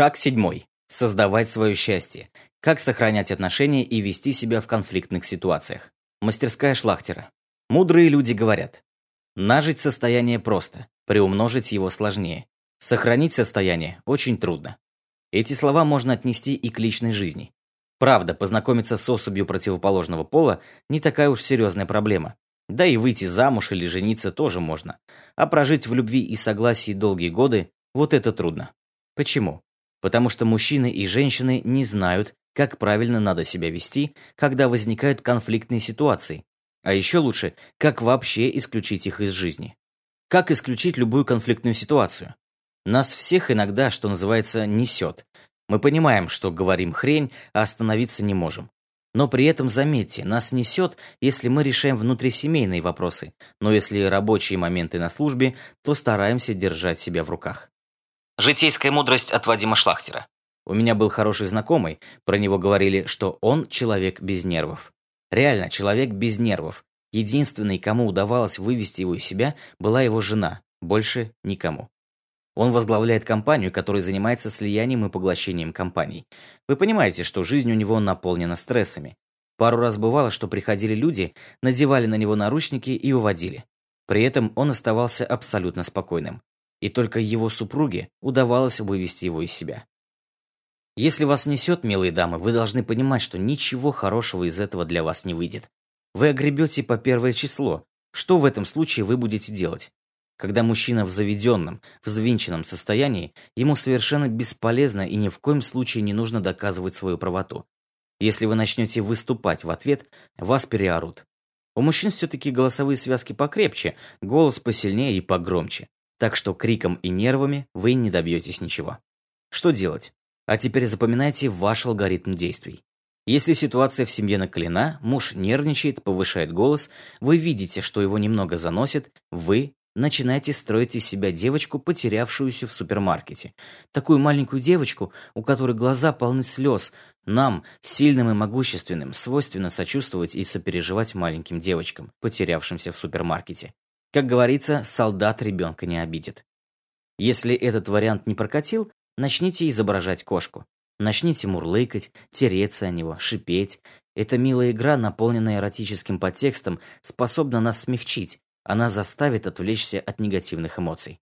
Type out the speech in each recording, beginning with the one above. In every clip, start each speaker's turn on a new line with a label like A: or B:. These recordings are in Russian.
A: Шаг седьмой. Создавать свое счастье. Как сохранять отношения и вести себя в конфликтных ситуациях. Мастерская шлахтера. Мудрые люди говорят. Нажить состояние просто, приумножить его сложнее. Сохранить состояние очень трудно. Эти слова можно отнести и к личной жизни. Правда, познакомиться с особью противоположного пола не такая уж серьезная проблема. Да и выйти замуж или жениться тоже можно. А прожить в любви и согласии долгие годы – вот это трудно. Почему? Потому что мужчины и женщины не знают, как правильно надо себя вести, когда возникают конфликтные ситуации, а еще лучше, как вообще исключить их из жизни. Как исключить любую конфликтную ситуацию? Нас всех иногда, что называется, несет. Мы понимаем, что говорим хрень, а остановиться не можем. Но при этом, заметьте, нас несет, если мы решаем внутрисемейные вопросы, но если рабочие моменты на службе, то стараемся держать себя в руках. Житейская мудрость от Вадима Шлахтера. У меня был хороший знакомый, про него говорили, что он человек без нервов. Реально, человек без нервов. Единственный, кому удавалось вывести его из себя, была его жена. Больше никому. Он возглавляет компанию, которая занимается слиянием и поглощением компаний. Вы понимаете, что жизнь у него наполнена стрессами. Пару раз бывало, что приходили люди, надевали на него наручники и уводили. При этом он оставался абсолютно спокойным и только его супруге удавалось вывести его из себя. Если вас несет, милые дамы, вы должны понимать, что ничего хорошего из этого для вас не выйдет. Вы огребете по первое число. Что в этом случае вы будете делать? Когда мужчина в заведенном, взвинченном состоянии, ему совершенно бесполезно и ни в коем случае не нужно доказывать свою правоту. Если вы начнете выступать в ответ, вас переорут. У мужчин все-таки голосовые связки покрепче, голос посильнее и погромче. Так что криком и нервами вы не добьетесь ничего. Что делать? А теперь запоминайте ваш алгоритм действий. Если ситуация в семье накалена, муж нервничает, повышает голос, вы видите, что его немного заносит, вы начинаете строить из себя девочку, потерявшуюся в супермаркете. Такую маленькую девочку, у которой глаза полны слез. Нам, сильным и могущественным, свойственно сочувствовать и сопереживать маленьким девочкам, потерявшимся в супермаркете. Как говорится, солдат ребенка не обидит. Если этот вариант не прокатил, начните изображать кошку. Начните мурлыкать, тереться о него, шипеть. Эта милая игра, наполненная эротическим подтекстом, способна нас смягчить. Она заставит отвлечься от негативных эмоций.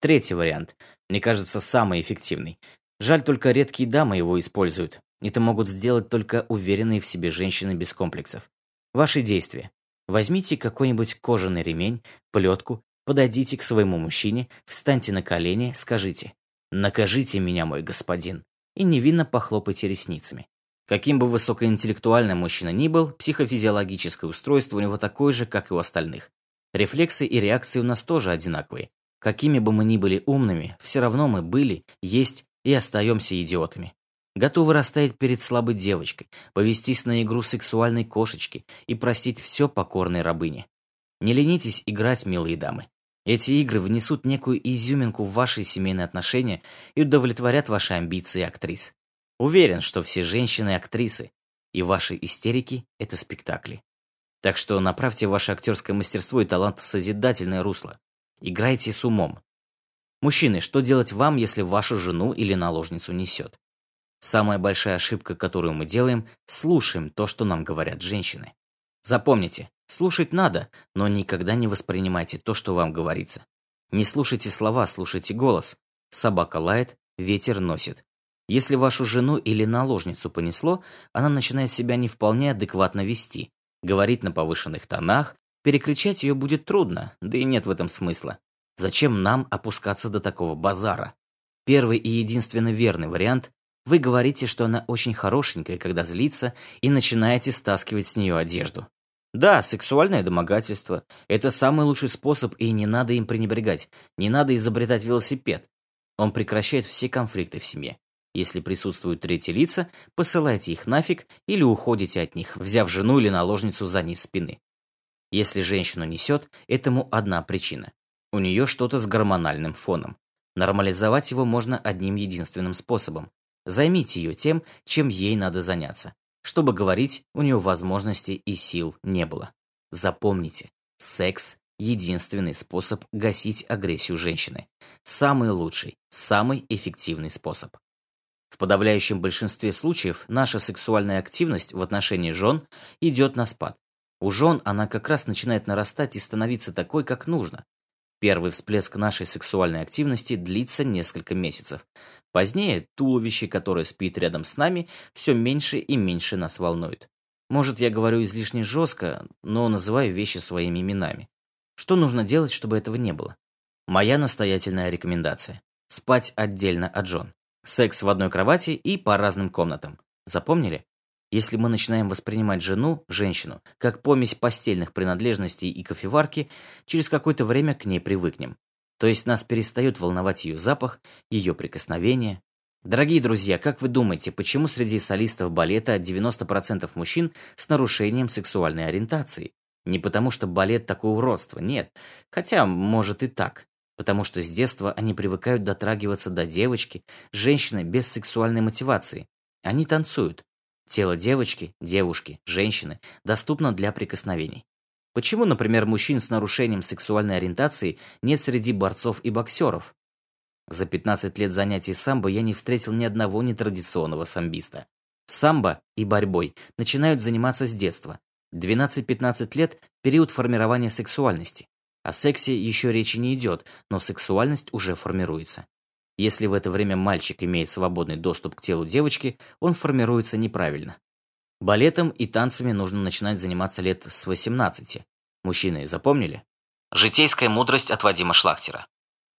A: Третий вариант, мне кажется, самый эффективный. Жаль, только редкие дамы его используют. Это могут сделать только уверенные в себе женщины без комплексов. Ваши действия. Возьмите какой-нибудь кожаный ремень, плетку, подойдите к своему мужчине, встаньте на колени, скажите «Накажите меня, мой господин» и невинно похлопайте ресницами. Каким бы высокоинтеллектуальным мужчина ни был, психофизиологическое устройство у него такое же, как и у остальных. Рефлексы и реакции у нас тоже одинаковые. Какими бы мы ни были умными, все равно мы были, есть и остаемся идиотами готовы растаять перед слабой девочкой, повестись на игру сексуальной кошечки и простить все покорной рабыне. Не ленитесь играть, милые дамы. Эти игры внесут некую изюминку в ваши семейные отношения и удовлетворят ваши амбиции актрис. Уверен, что все женщины актрисы, и ваши истерики – это спектакли. Так что направьте ваше актерское мастерство и талант в созидательное русло. Играйте с умом. Мужчины, что делать вам, если вашу жену или наложницу несет? Самая большая ошибка, которую мы делаем, слушаем то, что нам говорят женщины. Запомните, слушать надо, но никогда не воспринимайте то, что вам говорится. Не слушайте слова, слушайте голос. Собака лает, ветер носит. Если вашу жену или наложницу понесло, она начинает себя не вполне адекватно вести, говорить на повышенных тонах, перекричать ее будет трудно, да и нет в этом смысла. Зачем нам опускаться до такого базара? Первый и единственно верный вариант вы говорите, что она очень хорошенькая, когда злится, и начинаете стаскивать с нее одежду. Да, сексуальное домогательство – это самый лучший способ, и не надо им пренебрегать. Не надо изобретать велосипед. Он прекращает все конфликты в семье. Если присутствуют третьи лица, посылайте их нафиг или уходите от них, взяв жену или наложницу за низ спины. Если женщину несет, этому одна причина. У нее что-то с гормональным фоном. Нормализовать его можно одним единственным способом Займите ее тем, чем ей надо заняться. Чтобы говорить, у нее возможности и сил не было. Запомните, секс – единственный способ гасить агрессию женщины. Самый лучший, самый эффективный способ. В подавляющем большинстве случаев наша сексуальная активность в отношении жен идет на спад. У жен она как раз начинает нарастать и становиться такой, как нужно. Первый всплеск нашей сексуальной активности длится несколько месяцев. Позднее туловище, которое спит рядом с нами, все меньше и меньше нас волнует. Может, я говорю излишне жестко, но называю вещи своими именами. Что нужно делать, чтобы этого не было? Моя настоятельная рекомендация. Спать отдельно от жен. Секс в одной кровати и по разным комнатам. Запомнили? Если мы начинаем воспринимать жену, женщину, как помесь постельных принадлежностей и кофеварки, через какое-то время к ней привыкнем. То есть нас перестает волновать ее запах, ее прикосновение. Дорогие друзья, как вы думаете, почему среди солистов балета 90% мужчин с нарушением сексуальной ориентации? Не потому что балет такое уродство, нет. Хотя, может и так. Потому что с детства они привыкают дотрагиваться до девочки, женщины без сексуальной мотивации. Они танцуют. Тело девочки, девушки, женщины доступно для прикосновений. Почему, например, мужчин с нарушением сексуальной ориентации нет среди борцов и боксеров? За 15 лет занятий самбо я не встретил ни одного нетрадиционного самбиста. Самбо и борьбой начинают заниматься с детства. 12-15 лет – период формирования сексуальности. О сексе еще речи не идет, но сексуальность уже формируется. Если в это время мальчик имеет свободный доступ к телу девочки, он формируется неправильно. Балетом и танцами нужно начинать заниматься лет с 18. Мужчины, запомнили? Житейская мудрость от Вадима Шлахтера.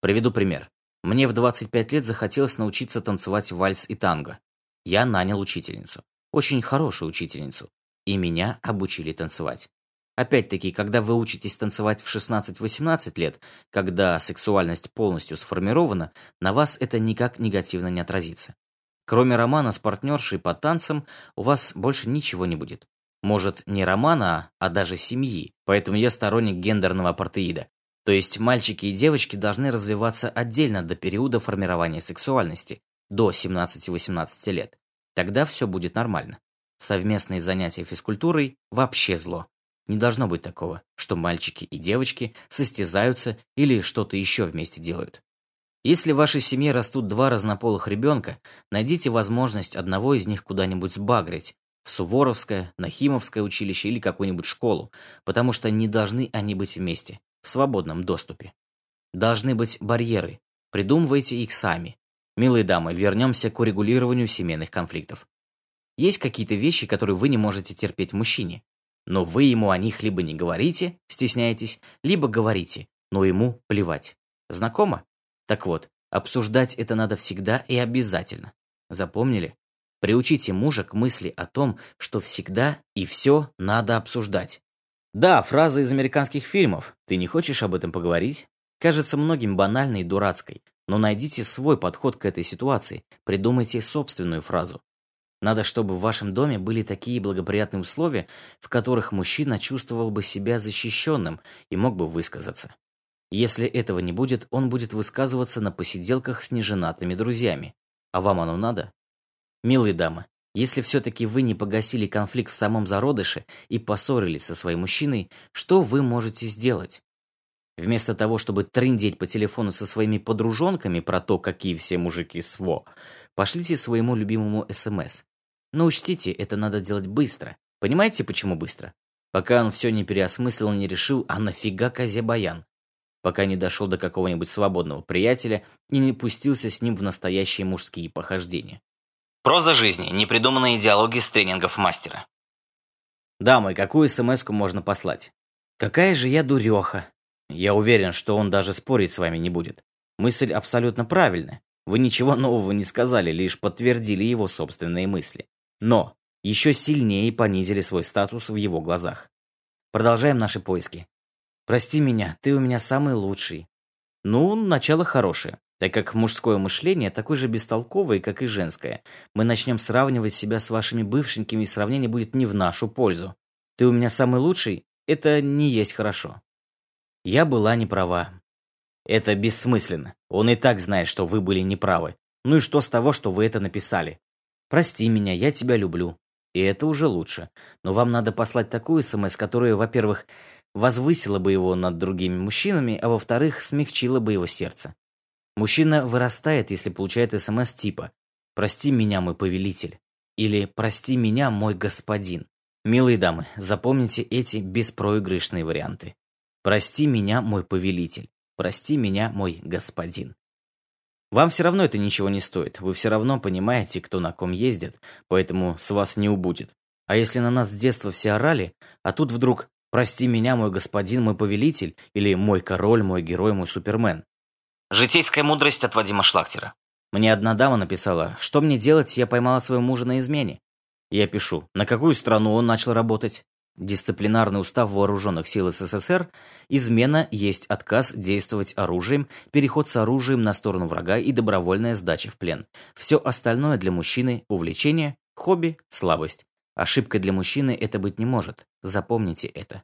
A: Приведу пример. Мне в 25 лет захотелось научиться танцевать вальс и танго. Я нанял учительницу. Очень хорошую учительницу. И меня обучили танцевать. Опять-таки, когда вы учитесь танцевать в 16-18 лет, когда сексуальность полностью сформирована, на вас это никак негативно не отразится. Кроме романа с партнершей по танцам, у вас больше ничего не будет. Может, не романа, а даже семьи. Поэтому я сторонник гендерного апартеида. То есть мальчики и девочки должны развиваться отдельно до периода формирования сексуальности, до 17-18 лет. Тогда все будет нормально. Совместные занятия физкультурой – вообще зло. Не должно быть такого, что мальчики и девочки состязаются или что-то еще вместе делают. Если в вашей семье растут два разнополых ребенка, найдите возможность одного из них куда-нибудь сбагрить, в Суворовское, Нахимовское училище или какую-нибудь школу, потому что не должны они быть вместе, в свободном доступе. Должны быть барьеры, придумывайте их сами. Милые дамы, вернемся к урегулированию семейных конфликтов. Есть какие-то вещи, которые вы не можете терпеть мужчине, но вы ему о них либо не говорите, стесняетесь, либо говорите, но ему плевать. Знакомо? Так вот, обсуждать это надо всегда и обязательно. Запомнили? Приучите мужа к мысли о том, что всегда и все надо обсуждать. Да, фраза из американских фильмов «Ты не хочешь об этом поговорить?» кажется многим банальной и дурацкой, но найдите свой подход к этой ситуации, придумайте собственную фразу. Надо, чтобы в вашем доме были такие благоприятные условия, в которых мужчина чувствовал бы себя защищенным и мог бы высказаться. Если этого не будет, он будет высказываться на посиделках с неженатыми друзьями. А вам оно надо? Милые дамы, если все-таки вы не погасили конфликт в самом зародыше и поссорились со своим мужчиной, что вы можете сделать? Вместо того, чтобы трындеть по телефону со своими подружонками про то, какие все мужики сво, пошлите своему любимому СМС. Но учтите, это надо делать быстро. Понимаете, почему быстро? Пока он все не переосмыслил, не решил, а нафига козе баян? Пока не дошел до какого-нибудь свободного приятеля и не пустился с ним в настоящие мужские похождения. Проза жизни. Непридуманные диалоги с тренингов мастера. Дамы, какую смс можно послать? Какая же я дуреха. Я уверен, что он даже спорить с вами не будет. Мысль абсолютно правильная. Вы ничего нового не сказали, лишь подтвердили его собственные мысли. Но еще сильнее понизили свой статус в его глазах. Продолжаем наши поиски. «Прости меня, ты у меня самый лучший». Ну, начало хорошее, так как мужское мышление такое же бестолковое, как и женское. Мы начнем сравнивать себя с вашими бывшенькими, и сравнение будет не в нашу пользу. «Ты у меня самый лучший» — это не есть хорошо. Я была не права. Это бессмысленно. Он и так знает, что вы были неправы. Ну и что с того, что вы это написали? Прости меня, я тебя люблю. И это уже лучше. Но вам надо послать такую СМС, которая, во-первых, возвысила бы его над другими мужчинами, а во-вторых, смягчила бы его сердце. Мужчина вырастает, если получает СМС типа «Прости меня, мой повелитель» или «Прости меня, мой господин». Милые дамы, запомните эти беспроигрышные варианты. «Прости меня, мой повелитель», «Прости меня, мой господин». Вам все равно это ничего не стоит, вы все равно понимаете, кто на ком ездит, поэтому с вас не убудет. А если на нас с детства все орали, а тут вдруг «Прости меня, мой господин, мой повелитель» или «Мой король, мой герой, мой супермен». Житейская мудрость от Вадима Шлахтера. Мне одна дама написала, что мне делать, я поймала своего мужа на измене. Я пишу, на какую страну он начал работать? Дисциплинарный устав вооруженных сил СССР, измена есть отказ действовать оружием, переход с оружием на сторону врага и добровольная сдача в плен. Все остальное для мужчины – увлечение, хобби, слабость. Ошибкой для мужчины это быть не может. Запомните это.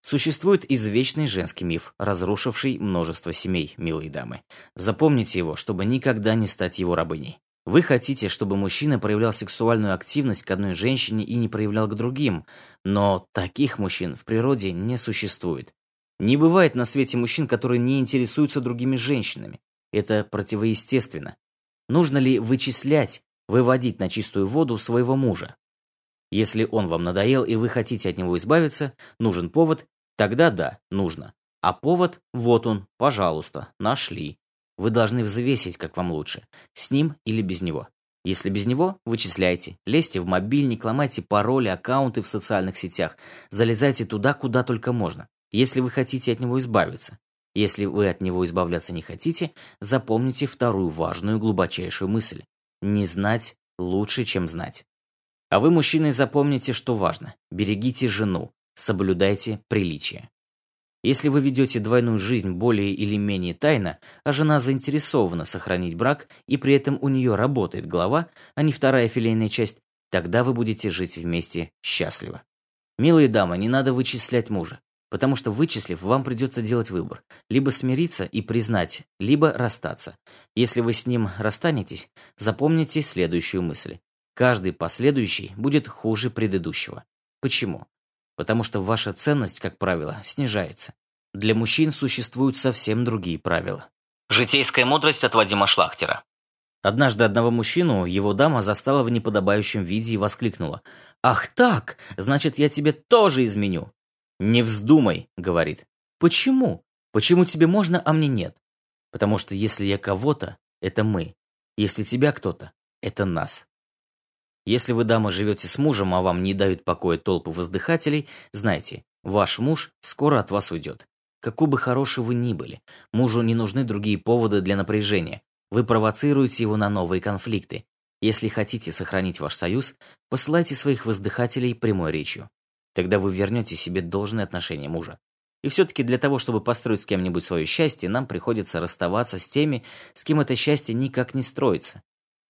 A: Существует извечный женский миф, разрушивший множество семей, милые дамы. Запомните его, чтобы никогда не стать его рабыней. Вы хотите, чтобы мужчина проявлял сексуальную активность к одной женщине и не проявлял к другим, но таких мужчин в природе не существует. Не бывает на свете мужчин, которые не интересуются другими женщинами. Это противоестественно. Нужно ли вычислять, выводить на чистую воду своего мужа? Если он вам надоел и вы хотите от него избавиться, нужен повод, тогда да, нужно. А повод, вот он, пожалуйста, нашли. Вы должны взвесить, как вам лучше, с ним или без него. Если без него, вычисляйте, лезьте в мобильник, ломайте пароли, аккаунты в социальных сетях, залезайте туда, куда только можно. Если вы хотите от него избавиться. Если вы от него избавляться не хотите, запомните вторую важную глубочайшую мысль. Не знать лучше, чем знать. А вы, мужчины, запомните, что важно. Берегите жену, соблюдайте приличие. Если вы ведете двойную жизнь более или менее тайно, а жена заинтересована сохранить брак, и при этом у нее работает голова, а не вторая филейная часть, тогда вы будете жить вместе счастливо. Милые дамы, не надо вычислять мужа, потому что вычислив, вам придется делать выбор. Либо смириться и признать, либо расстаться. Если вы с ним расстанетесь, запомните следующую мысль. Каждый последующий будет хуже предыдущего. Почему? Потому что ваша ценность, как правило, снижается. Для мужчин существуют совсем другие правила. Житейская мудрость от Вадима Шлахтера. Однажды одного мужчину его дама застала в неподобающем виде и воскликнула. «Ах так! Значит, я тебе тоже изменю!» «Не вздумай!» — говорит. «Почему? Почему тебе можно, а мне нет?» «Потому что если я кого-то, это мы. Если тебя кто-то, это нас». Если вы, дама, живете с мужем, а вам не дают покоя толпы воздыхателей, знайте, ваш муж скоро от вас уйдет. Какой бы хороший вы ни были, мужу не нужны другие поводы для напряжения. Вы провоцируете его на новые конфликты. Если хотите сохранить ваш союз, посылайте своих воздыхателей прямой речью. Тогда вы вернете себе должное отношение мужа. И все-таки для того, чтобы построить с кем-нибудь свое счастье, нам приходится расставаться с теми, с кем это счастье никак не строится.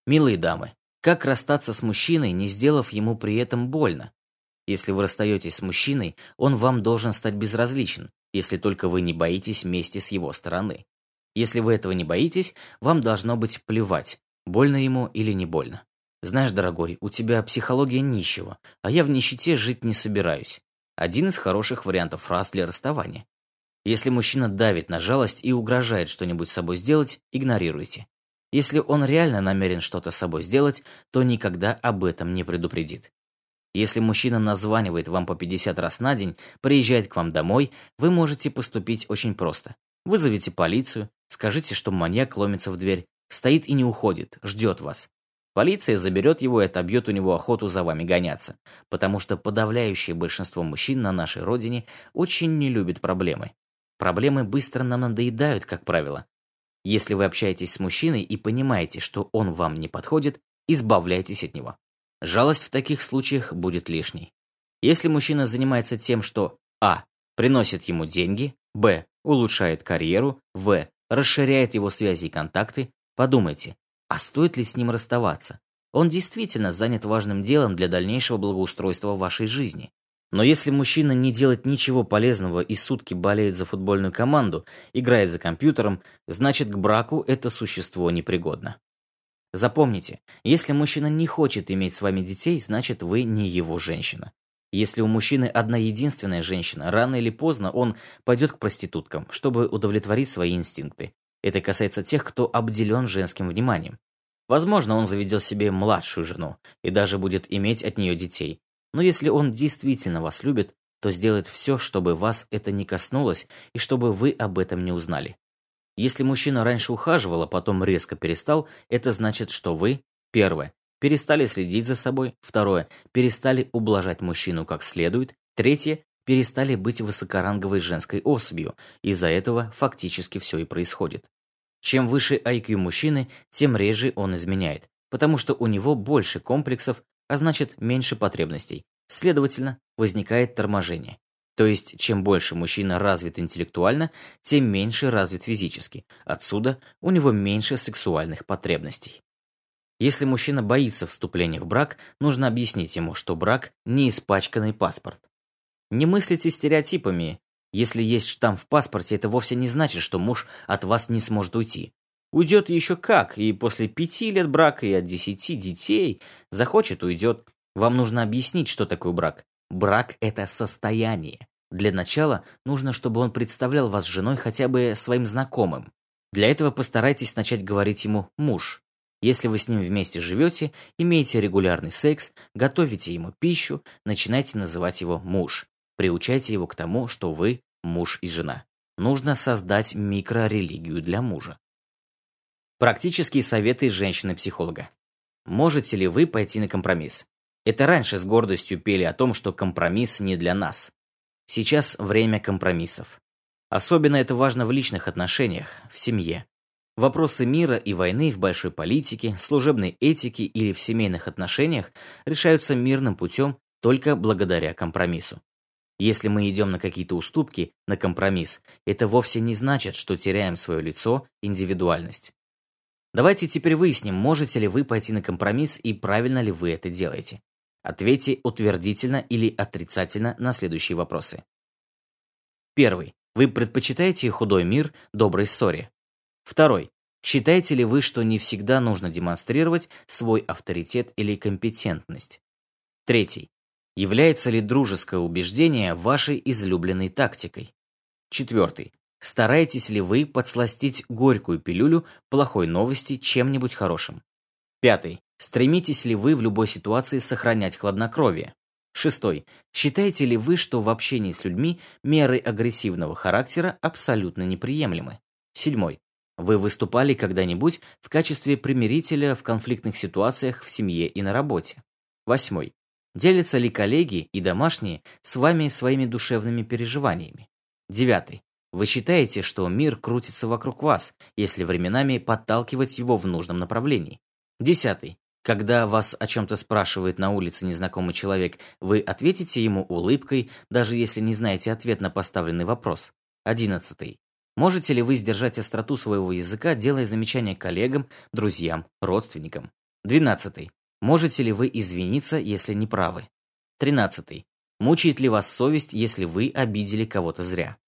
A: Милые дамы, как расстаться с мужчиной, не сделав ему при этом больно? Если вы расстаетесь с мужчиной, он вам должен стать безразличен, если только вы не боитесь мести с его стороны. Если вы этого не боитесь, вам должно быть плевать, больно ему или не больно. Знаешь, дорогой, у тебя психология нищего, а я в нищете жить не собираюсь. Один из хороших вариантов фраз для расставания. Если мужчина давит на жалость и угрожает что-нибудь с собой сделать, игнорируйте. Если он реально намерен что-то с собой сделать, то никогда об этом не предупредит. Если мужчина названивает вам по 50 раз на день, приезжает к вам домой, вы можете поступить очень просто. Вызовите полицию, скажите, что маньяк ломится в дверь, стоит и не уходит, ждет вас. Полиция заберет его и отобьет у него охоту за вами гоняться, потому что подавляющее большинство мужчин на нашей родине очень не любят проблемы. Проблемы быстро нам надоедают, как правило, если вы общаетесь с мужчиной и понимаете, что он вам не подходит, избавляйтесь от него. Жалость в таких случаях будет лишней. Если мужчина занимается тем, что а. приносит ему деньги, б. улучшает карьеру, в. расширяет его связи и контакты, подумайте, а стоит ли с ним расставаться? Он действительно занят важным делом для дальнейшего благоустройства вашей жизни. Но если мужчина не делает ничего полезного и сутки болеет за футбольную команду, играет за компьютером, значит к браку это существо непригодно. Запомните, если мужчина не хочет иметь с вами детей, значит вы не его женщина. Если у мужчины одна единственная женщина, рано или поздно он пойдет к проституткам, чтобы удовлетворить свои инстинкты. Это касается тех, кто обделен женским вниманием. Возможно, он заведет себе младшую жену и даже будет иметь от нее детей. Но если он действительно вас любит, то сделает все, чтобы вас это не коснулось и чтобы вы об этом не узнали. Если мужчина раньше ухаживал, а потом резко перестал, это значит, что вы, первое, перестали следить за собой, второе, перестали ублажать мужчину как следует, третье, перестали быть высокоранговой женской особью, из-за этого фактически все и происходит. Чем выше IQ мужчины, тем реже он изменяет, потому что у него больше комплексов, а значит меньше потребностей. Следовательно, возникает торможение. То есть, чем больше мужчина развит интеллектуально, тем меньше развит физически. Отсюда у него меньше сексуальных потребностей. Если мужчина боится вступления в брак, нужно объяснить ему, что брак – не испачканный паспорт. Не мыслите стереотипами. Если есть штамп в паспорте, это вовсе не значит, что муж от вас не сможет уйти. Уйдет еще как, и после пяти лет брака и от десяти детей захочет, уйдет. Вам нужно объяснить, что такое брак. Брак – это состояние. Для начала нужно, чтобы он представлял вас женой хотя бы своим знакомым. Для этого постарайтесь начать говорить ему «муж». Если вы с ним вместе живете, имеете регулярный секс, готовите ему пищу, начинайте называть его «муж». Приучайте его к тому, что вы муж и жена. Нужно создать микрорелигию для мужа. Практические советы женщины-психолога. Можете ли вы пойти на компромисс? Это раньше с гордостью пели о том, что компромисс не для нас. Сейчас время компромиссов. Особенно это важно в личных отношениях, в семье. Вопросы мира и войны в большой политике, служебной этике или в семейных отношениях решаются мирным путем только благодаря компромиссу. Если мы идем на какие-то уступки, на компромисс, это вовсе не значит, что теряем свое лицо, индивидуальность. Давайте теперь выясним, можете ли вы пойти на компромисс и правильно ли вы это делаете. Ответьте утвердительно или отрицательно на следующие вопросы. Первый. Вы предпочитаете худой мир доброй ссоре? Второй. Считаете ли вы, что не всегда нужно демонстрировать свой авторитет или компетентность? Третий. Является ли дружеское убеждение вашей излюбленной тактикой? Четвертый. Стараетесь ли вы подсластить горькую пилюлю плохой новости чем-нибудь хорошим? Пятый. Стремитесь ли вы в любой ситуации сохранять хладнокровие? Шестой. Считаете ли вы, что в общении с людьми меры агрессивного характера абсолютно неприемлемы? Седьмой. Вы выступали когда-нибудь в качестве примирителя в конфликтных ситуациях в семье и на работе? Восьмой. Делятся ли коллеги и домашние с вами своими душевными переживаниями? Девятый. Вы считаете, что мир крутится вокруг вас, если временами подталкивать его в нужном направлении? Десятый. Когда вас о чем-то спрашивает на улице незнакомый человек, вы ответите ему улыбкой, даже если не знаете ответ на поставленный вопрос. Одиннадцатый. Можете ли вы сдержать остроту своего языка, делая замечания коллегам, друзьям, родственникам? Двенадцатый. Можете ли вы извиниться, если не правы? 13. Мучает ли вас совесть, если вы обидели кого-то зря?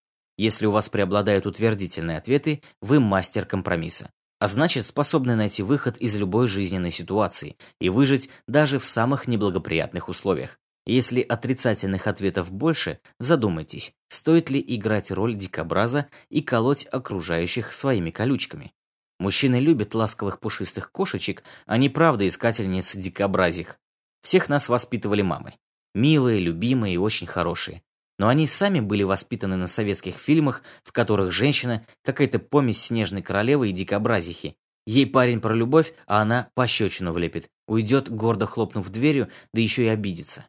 A: Если у вас преобладают утвердительные ответы, вы мастер компромисса. А значит, способны найти выход из любой жизненной ситуации и выжить даже в самых неблагоприятных условиях. Если отрицательных ответов больше, задумайтесь, стоит ли играть роль дикобраза и колоть окружающих своими колючками. Мужчины любят ласковых пушистых кошечек, а не правда искательниц дикобразих. Всех нас воспитывали мамы. Милые, любимые и очень хорошие. Но они сами были воспитаны на советских фильмах, в которых женщина – какая-то помесь снежной королевы и дикобразихи. Ей парень про любовь, а она пощечину влепит, уйдет, гордо хлопнув дверью, да еще и обидится.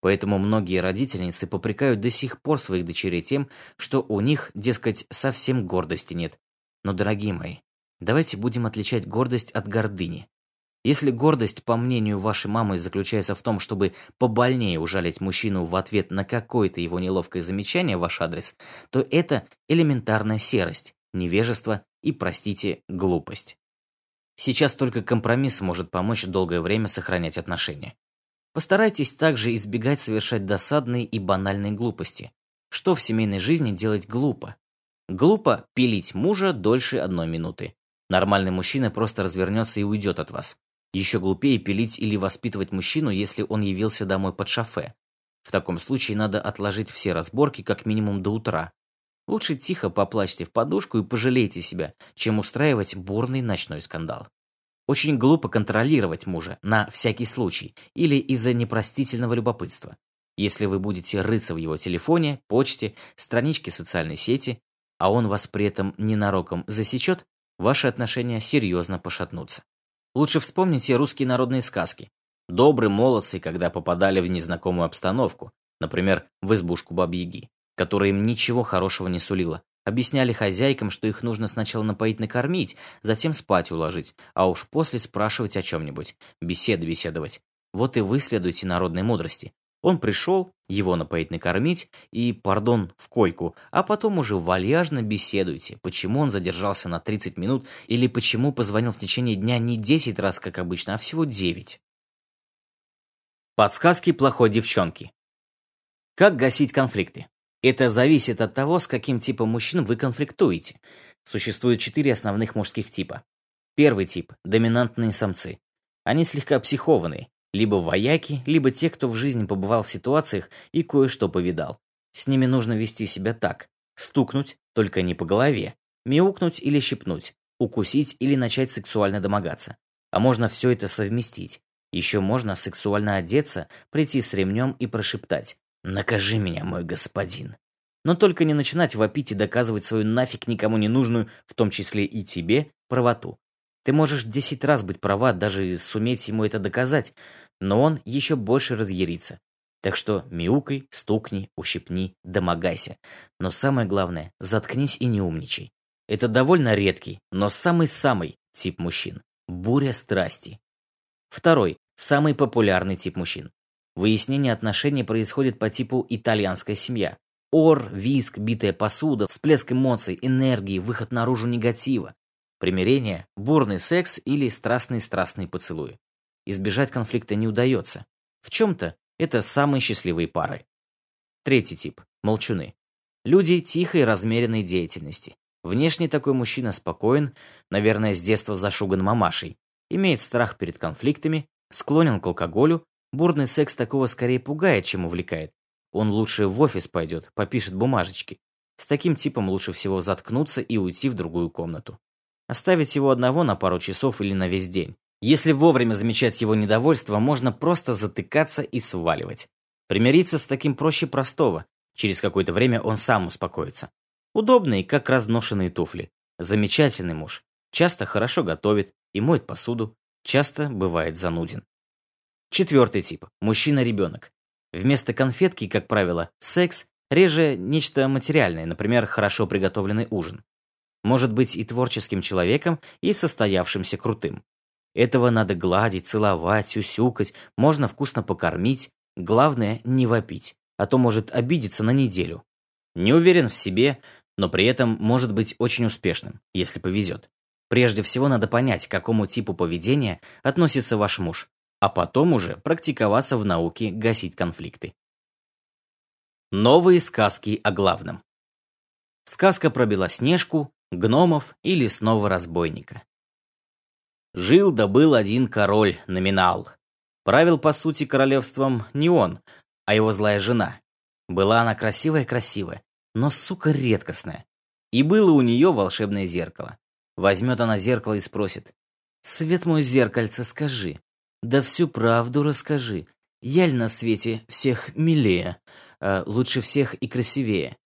A: Поэтому многие родительницы попрекают до сих пор своих дочерей тем, что у них, дескать, совсем гордости нет. Но, дорогие мои, Давайте будем отличать гордость от гордыни. Если гордость, по мнению вашей мамы, заключается в том, чтобы побольнее ужалить мужчину в ответ на какое-то его неловкое замечание в ваш адрес, то это элементарная серость, невежество и, простите, глупость. Сейчас только компромисс может помочь долгое время сохранять отношения. Постарайтесь также избегать совершать досадные и банальные глупости. Что в семейной жизни делать глупо? Глупо пилить мужа дольше одной минуты. Нормальный мужчина просто развернется и уйдет от вас. Еще глупее пилить или воспитывать мужчину, если он явился домой под шофе. В таком случае надо отложить все разборки как минимум до утра. Лучше тихо поплачьте в подушку и пожалейте себя, чем устраивать бурный ночной скандал. Очень глупо контролировать мужа на всякий случай или из-за непростительного любопытства. Если вы будете рыться в его телефоне, почте, страничке социальной сети, а он вас при этом ненароком засечет, ваши отношения серьезно пошатнутся. Лучше вспомните русские народные сказки. Добрые молодцы, когда попадали в незнакомую обстановку, например, в избушку Бабьяги, которая им ничего хорошего не сулила. Объясняли хозяйкам, что их нужно сначала напоить накормить, затем спать уложить, а уж после спрашивать о чем-нибудь, беседы беседовать. Вот и вы следуйте народной мудрости. Он пришел, его напоить накормить и, пардон, в койку, а потом уже вальяжно беседуйте, почему он задержался на 30 минут или почему позвонил в течение дня не 10 раз, как обычно, а всего 9. Подсказки плохой девчонки. Как гасить конфликты? Это зависит от того, с каким типом мужчин вы конфликтуете. Существует четыре основных мужских типа. Первый тип – доминантные самцы. Они слегка психованные, либо вояки, либо те, кто в жизни побывал в ситуациях и кое-что повидал. С ними нужно вести себя так. Стукнуть, только не по голове. Мяукнуть или щипнуть. Укусить или начать сексуально домогаться. А можно все это совместить. Еще можно сексуально одеться, прийти с ремнем и прошептать «Накажи меня, мой господин». Но только не начинать вопить и доказывать свою нафиг никому не нужную, в том числе и тебе, правоту. Ты можешь десять раз быть права, даже суметь ему это доказать, но он еще больше разъярится. Так что мяукай, стукни, ущипни, домогайся. Но самое главное, заткнись и не умничай. Это довольно редкий, но самый-самый тип мужчин. Буря страсти. Второй, самый популярный тип мужчин. Выяснение отношений происходит по типу итальянская семья. Ор, виск, битая посуда, всплеск эмоций, энергии, выход наружу негатива. Примирение, бурный секс или страстный-страстный поцелуй. Избежать конфликта не удается. В чем-то это самые счастливые пары. Третий тип – молчуны. Люди тихой, размеренной деятельности. Внешне такой мужчина спокоен, наверное, с детства зашуган мамашей, имеет страх перед конфликтами, склонен к алкоголю, Бурный секс такого скорее пугает, чем увлекает. Он лучше в офис пойдет, попишет бумажечки. С таким типом лучше всего заткнуться и уйти в другую комнату. Оставить его одного на пару часов или на весь день. Если вовремя замечать его недовольство, можно просто затыкаться и сваливать. Примириться с таким проще простого. Через какое-то время он сам успокоится. Удобный, как разношенные туфли. Замечательный муж. Часто хорошо готовит и моет посуду. Часто бывает зануден. Четвертый тип – мужчина-ребенок. Вместо конфетки, как правило, секс, реже нечто материальное, например, хорошо приготовленный ужин. Может быть и творческим человеком, и состоявшимся крутым. Этого надо гладить, целовать, усюкать, можно вкусно покормить. Главное – не вопить, а то может обидеться на неделю. Не уверен в себе, но при этом может быть очень успешным, если повезет. Прежде всего надо понять, к какому типу поведения относится ваш муж а потом уже практиковаться в науке гасить конфликты. Новые сказки о главном. Сказка про Белоснежку, гномов и лесного разбойника. Жил да был один король, номинал. Правил, по сути, королевством не он, а его злая жена. Была она красивая-красивая, но, сука, редкостная. И было у нее волшебное зеркало. Возьмет она зеркало и спросит. «Свет мой зеркальце, скажи, да всю правду расскажи. Яль на свете всех милее, а лучше всех и красивее.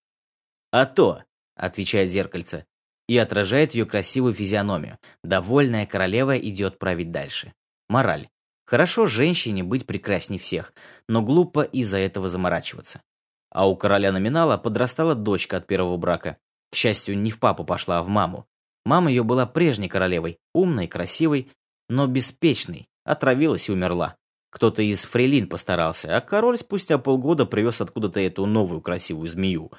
A: А то, отвечает зеркальце, и отражает ее красивую физиономию. Довольная королева идет править дальше. Мораль. Хорошо женщине быть прекрасней всех, но глупо из-за этого заморачиваться. А у короля номинала подрастала дочка от первого брака. К счастью, не в папу пошла, а в маму. Мама ее была прежней королевой, умной, красивой, но беспечной, Отравилась и умерла. Кто-то из фрейлин постарался, а король спустя полгода привез откуда-то эту новую красивую змею.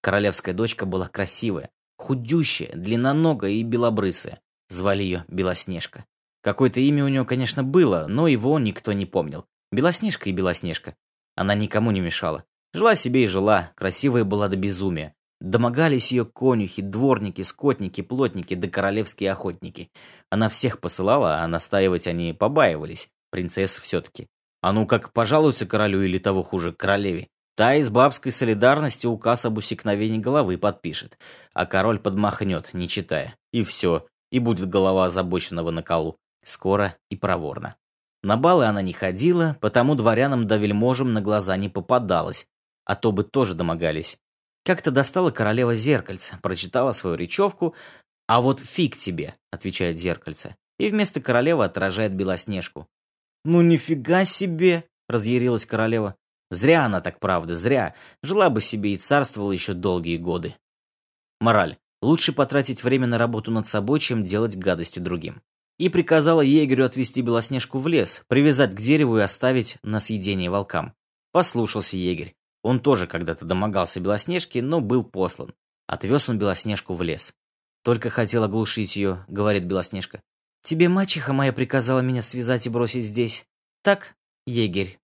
A: Королевская дочка была красивая, худющая, длинноногая и белобрысая. Звали ее Белоснежка. Какое-то имя у нее, конечно, было, но его никто не помнил. Белоснежка и Белоснежка. Она никому не мешала. Жила себе и жила, красивая была до безумия. Домогались ее конюхи, дворники, скотники, плотники да королевские охотники. Она всех посылала, а настаивать они побаивались. Принцесса все-таки. А ну как пожалуются королю или того хуже, королеве. Та из бабской солидарности указ об усекновении головы подпишет, а король подмахнет, не читая. И все, и будет голова озабоченного на колу. скоро и проворно. На балы она не ходила, потому дворянам да вельможам на глаза не попадалась, а то бы тоже домогались. Как-то достала королева зеркальце, прочитала свою речевку, «А вот фиг тебе», — отвечает зеркальце, и вместо королевы отражает Белоснежку. «Ну нифига себе!» — разъярилась королева. «Зря она так, правда, зря. Жила бы себе и царствовала еще долгие годы». Мораль. Лучше потратить время на работу над собой, чем делать гадости другим. И приказала егерю отвезти Белоснежку в лес, привязать к дереву и оставить на съедение волкам. Послушался егерь. Он тоже когда-то домогался Белоснежки, но был послан. Отвез он Белоснежку в лес. Только хотел оглушить ее, говорит Белоснежка. Тебе мачеха моя приказала меня связать и бросить здесь. Так, егерь?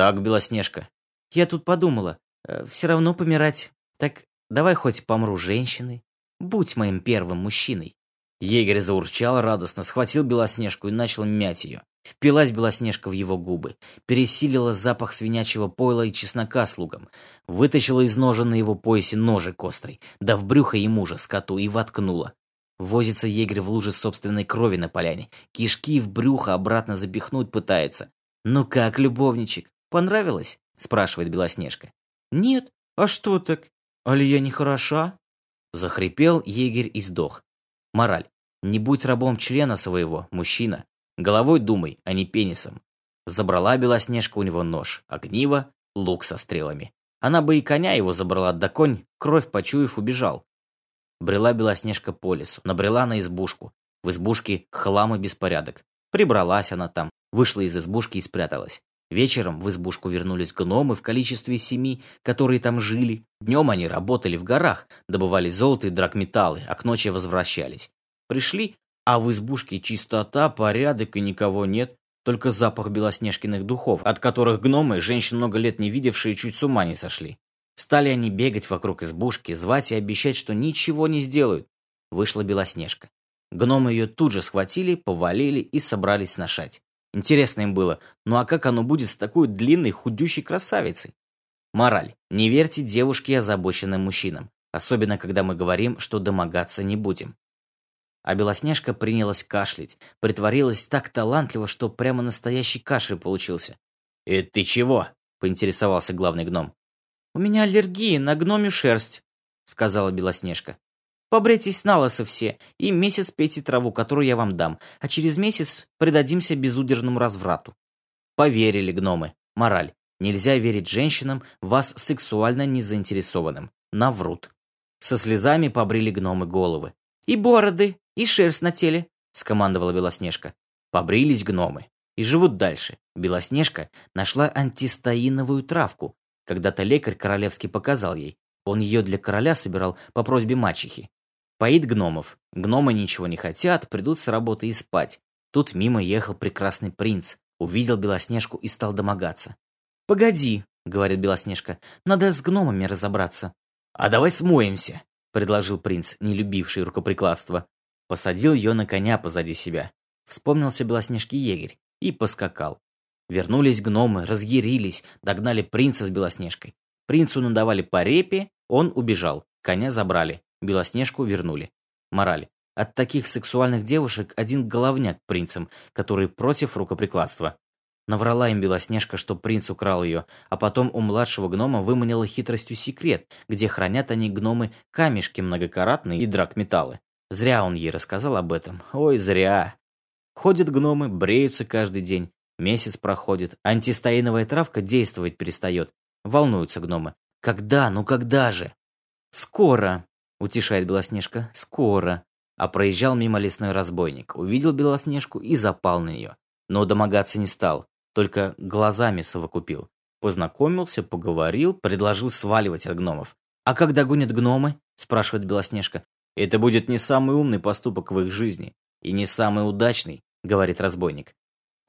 A: Так, Белоснежка. Я тут подумала, э, все равно помирать. Так давай хоть помру женщиной. Будь моим первым мужчиной. Егерь заурчал радостно, схватил Белоснежку и начал мять ее. Впилась Белоснежка в его губы, пересилила запах свинячьего пойла и чеснока с луком, вытащила из ножа на его поясе ножик острый, да в брюхо ему же, скоту, и воткнула. Возится егерь в луже собственной крови на поляне, кишки в брюхо обратно запихнуть пытается. «Ну как, любовничек, понравилось?» – спрашивает Белоснежка. «Нет, а что так? Али я не хороша?» Захрипел егерь и сдох. Мораль. Не будь рабом члена своего, мужчина. Головой думай, а не пенисом. Забрала Белоснежка у него нож, огниво, лук со стрелами. Она бы и коня его забрала, да конь, кровь почуяв, убежал. Брела Белоснежка по лесу, набрела на избушку. В избушке хлам и беспорядок. Прибралась она там, вышла из избушки и спряталась. Вечером в избушку вернулись гномы в количестве семи, которые там жили. Днем они работали в горах, добывали золото и драгметаллы, а к ночи возвращались. Пришли, а в избушке чистота, порядок и никого нет, только запах белоснежкиных духов, от которых гномы, женщин много лет не видевшие, чуть с ума не сошли. Стали они бегать вокруг избушки, звать и обещать, что ничего не сделают. Вышла Белоснежка. Гномы ее тут же схватили, повалили и собрались сношать. Интересно им было, ну а как оно будет с такой длинной худющей красавицей? Мораль. Не верьте девушке озабоченным мужчинам, особенно когда мы говорим, что домогаться не будем. А Белоснежка принялась кашлять, притворилась так талантливо, что прямо настоящий кашель получился. «Это ты чего?» – поинтересовался главный гном. «У меня аллергия на гномью шерсть», – сказала Белоснежка. «Побрейтесь на лысо все, и месяц пейте траву, которую я вам дам, а через месяц предадимся безудержному разврату». Поверили гномы. Мораль. Нельзя верить женщинам, вас сексуально не заинтересованным. Наврут. Со слезами побрили гномы головы. «И бороды, и шерсть на теле», — скомандовала Белоснежка. Побрились гномы. И живут дальше. Белоснежка нашла антистаиновую травку. Когда-то лекарь королевский показал ей. Он ее для короля собирал по просьбе мачехи. Поит гномов. Гномы ничего не хотят, придут с работы и спать. Тут мимо ехал прекрасный принц. Увидел Белоснежку и стал домогаться. «Погоди», — говорит Белоснежка, — «надо с гномами разобраться». «А давай смоемся», — предложил принц, не любивший рукоприкладство. Посадил ее на коня позади себя. Вспомнился Белоснежки егерь и поскакал. Вернулись гномы, разъярились, догнали принца с Белоснежкой. Принцу надавали по репе, он убежал. Коня забрали, Белоснежку вернули. Мораль. От таких сексуальных девушек один головняк принцам, который против рукоприкладства. Наврала им Белоснежка, что принц украл ее, а потом у младшего гнома выманила хитростью секрет, где хранят они гномы камешки многокаратные и драгметаллы. Зря он ей рассказал об этом. Ой, зря. Ходят гномы, бреются каждый день. Месяц проходит, антистаиновая травка действовать перестает. Волнуются гномы. Когда? Ну когда же? Скоро, утешает Белоснежка. Скоро. А проезжал мимо лесной разбойник, увидел Белоснежку и запал на нее. Но домогаться не стал, только глазами совокупил. Познакомился, поговорил, предложил сваливать от гномов. «А когда гонят гномы?» – спрашивает Белоснежка. Это будет не самый умный поступок в их жизни. И не самый удачный, говорит разбойник.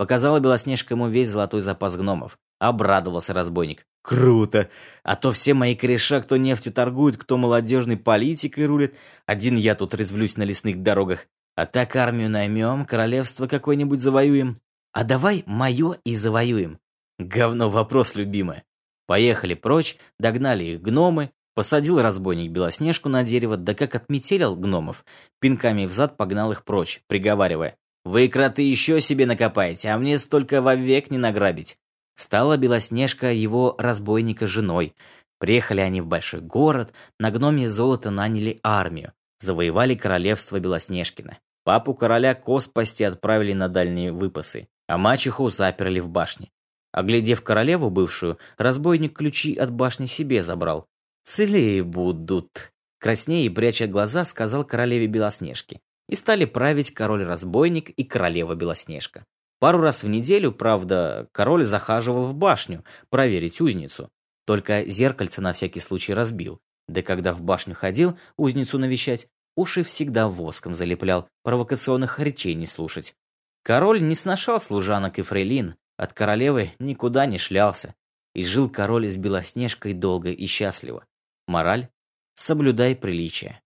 A: Показала Белоснежка ему весь золотой запас гномов. Обрадовался разбойник. Круто! А то все мои кореша, кто нефтью торгует, кто молодежной политикой рулит. Один я тут резвлюсь на лесных дорогах. А так армию наймем, королевство какое-нибудь завоюем. А давай мое и завоюем. Говно вопрос, любимая. Поехали прочь, догнали их гномы, Посадил разбойник Белоснежку на дерево, да как отметелил гномов, пинками взад погнал их прочь, приговаривая. Вы, кроты, еще себе накопаете, а мне столько вовек не награбить. Стала Белоснежка его разбойника женой. Приехали они в большой город, на гноме золота наняли армию, завоевали королевство Белоснежкина. Папу короля коспасти отправили на дальние выпасы, а мачеху заперли в башне. Оглядев королеву бывшую, разбойник ключи от башни себе забрал. «Целее будут!» Краснее и пряча глаза, сказал королеве Белоснежке. И стали править король-разбойник и королева Белоснежка. Пару раз в неделю, правда, король захаживал в башню проверить узницу. Только зеркальце на всякий случай разбил. Да когда в башню ходил узницу навещать, уши всегда воском залеплял, провокационных речей не слушать. Король не сношал служанок и фрейлин, от королевы никуда не шлялся. И жил король с Белоснежкой долго и счастливо. Мораль – соблюдай приличие.